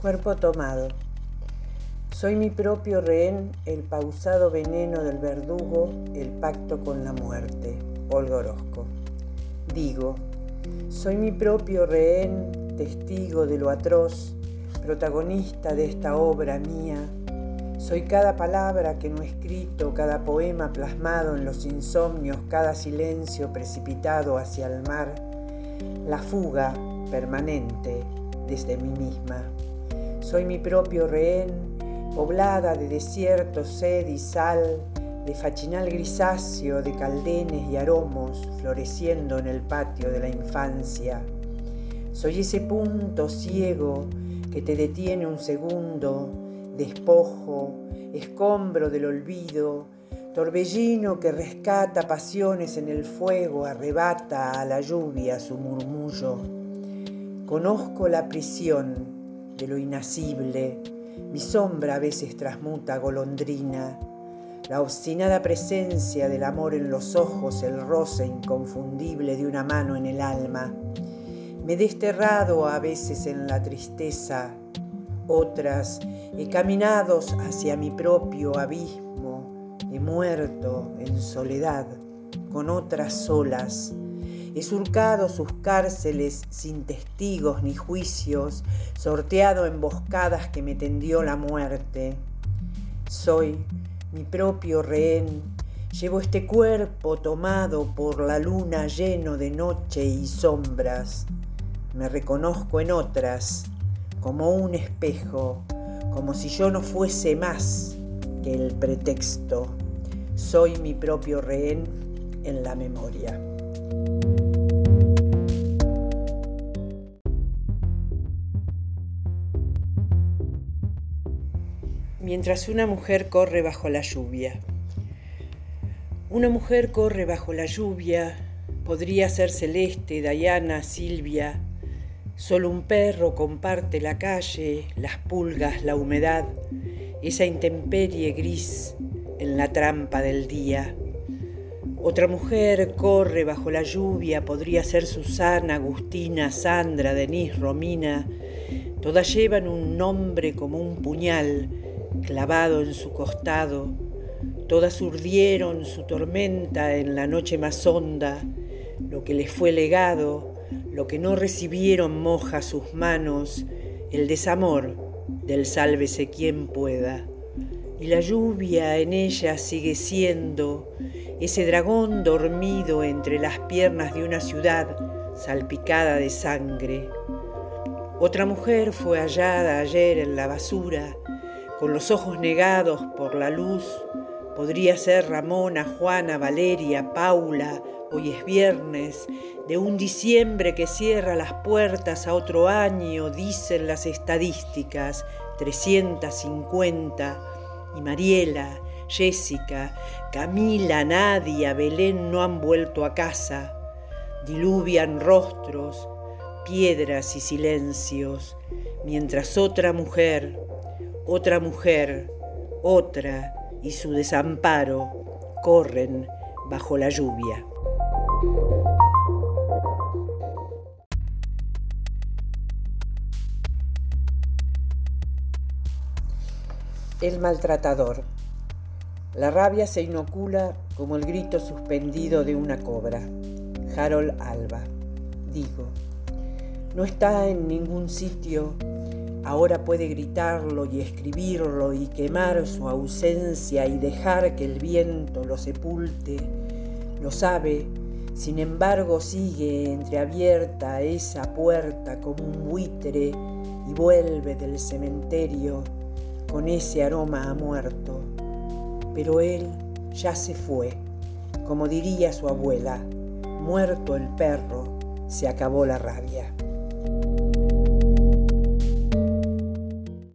Cuerpo tomado. Soy mi propio rehén, el pausado veneno del verdugo, el pacto con la muerte. Olga Orozco. Digo, soy mi propio rehén, testigo de lo atroz, protagonista de esta obra mía. Soy cada palabra que no he escrito, cada poema plasmado en los insomnios, cada silencio precipitado hacia el mar, la fuga permanente desde mí misma. Soy mi propio rehén, poblada de desierto, sed y sal, de fachinal grisáceo, de caldenes y aromos, floreciendo en el patio de la infancia. Soy ese punto ciego que te detiene un segundo, despojo, escombro del olvido, torbellino que rescata pasiones en el fuego, arrebata a la lluvia su murmullo. Conozco la prisión de lo inacible, mi sombra a veces transmuta golondrina, la obstinada presencia del amor en los ojos, el roce inconfundible de una mano en el alma. Me he desterrado a veces en la tristeza, otras he caminado hacia mi propio abismo, he muerto en soledad, con otras olas He surcado sus cárceles sin testigos ni juicios, sorteado emboscadas que me tendió la muerte. Soy mi propio rehén, llevo este cuerpo tomado por la luna lleno de noche y sombras. Me reconozco en otras, como un espejo, como si yo no fuese más que el pretexto. Soy mi propio rehén en la memoria. Mientras una mujer corre bajo la lluvia. Una mujer corre bajo la lluvia, podría ser Celeste, Dayana, Silvia. Solo un perro comparte la calle, las pulgas, la humedad, esa intemperie gris en la trampa del día. Otra mujer corre bajo la lluvia, podría ser Susana, Agustina, Sandra, Denise, Romina. Todas llevan un nombre como un puñal, clavado en su costado, todas urdieron su tormenta en la noche más honda, lo que les fue legado, lo que no recibieron moja sus manos, el desamor del sálvese quien pueda. Y la lluvia en ella sigue siendo ese dragón dormido entre las piernas de una ciudad salpicada de sangre. Otra mujer fue hallada ayer en la basura, con los ojos negados por la luz, podría ser Ramona, Juana, Valeria, Paula, hoy es viernes, de un diciembre que cierra las puertas a otro año, dicen las estadísticas, 350, y Mariela, Jessica, Camila, Nadia, Belén no han vuelto a casa, diluvian rostros, piedras y silencios, mientras otra mujer, otra mujer, otra y su desamparo corren bajo la lluvia. El maltratador. La rabia se inocula como el grito suspendido de una cobra. Harold Alba. Digo, no está en ningún sitio Ahora puede gritarlo y escribirlo y quemar su ausencia y dejar que el viento lo sepulte. Lo sabe, sin embargo sigue entreabierta esa puerta como un buitre y vuelve del cementerio con ese aroma a muerto. Pero él ya se fue, como diría su abuela, muerto el perro, se acabó la rabia.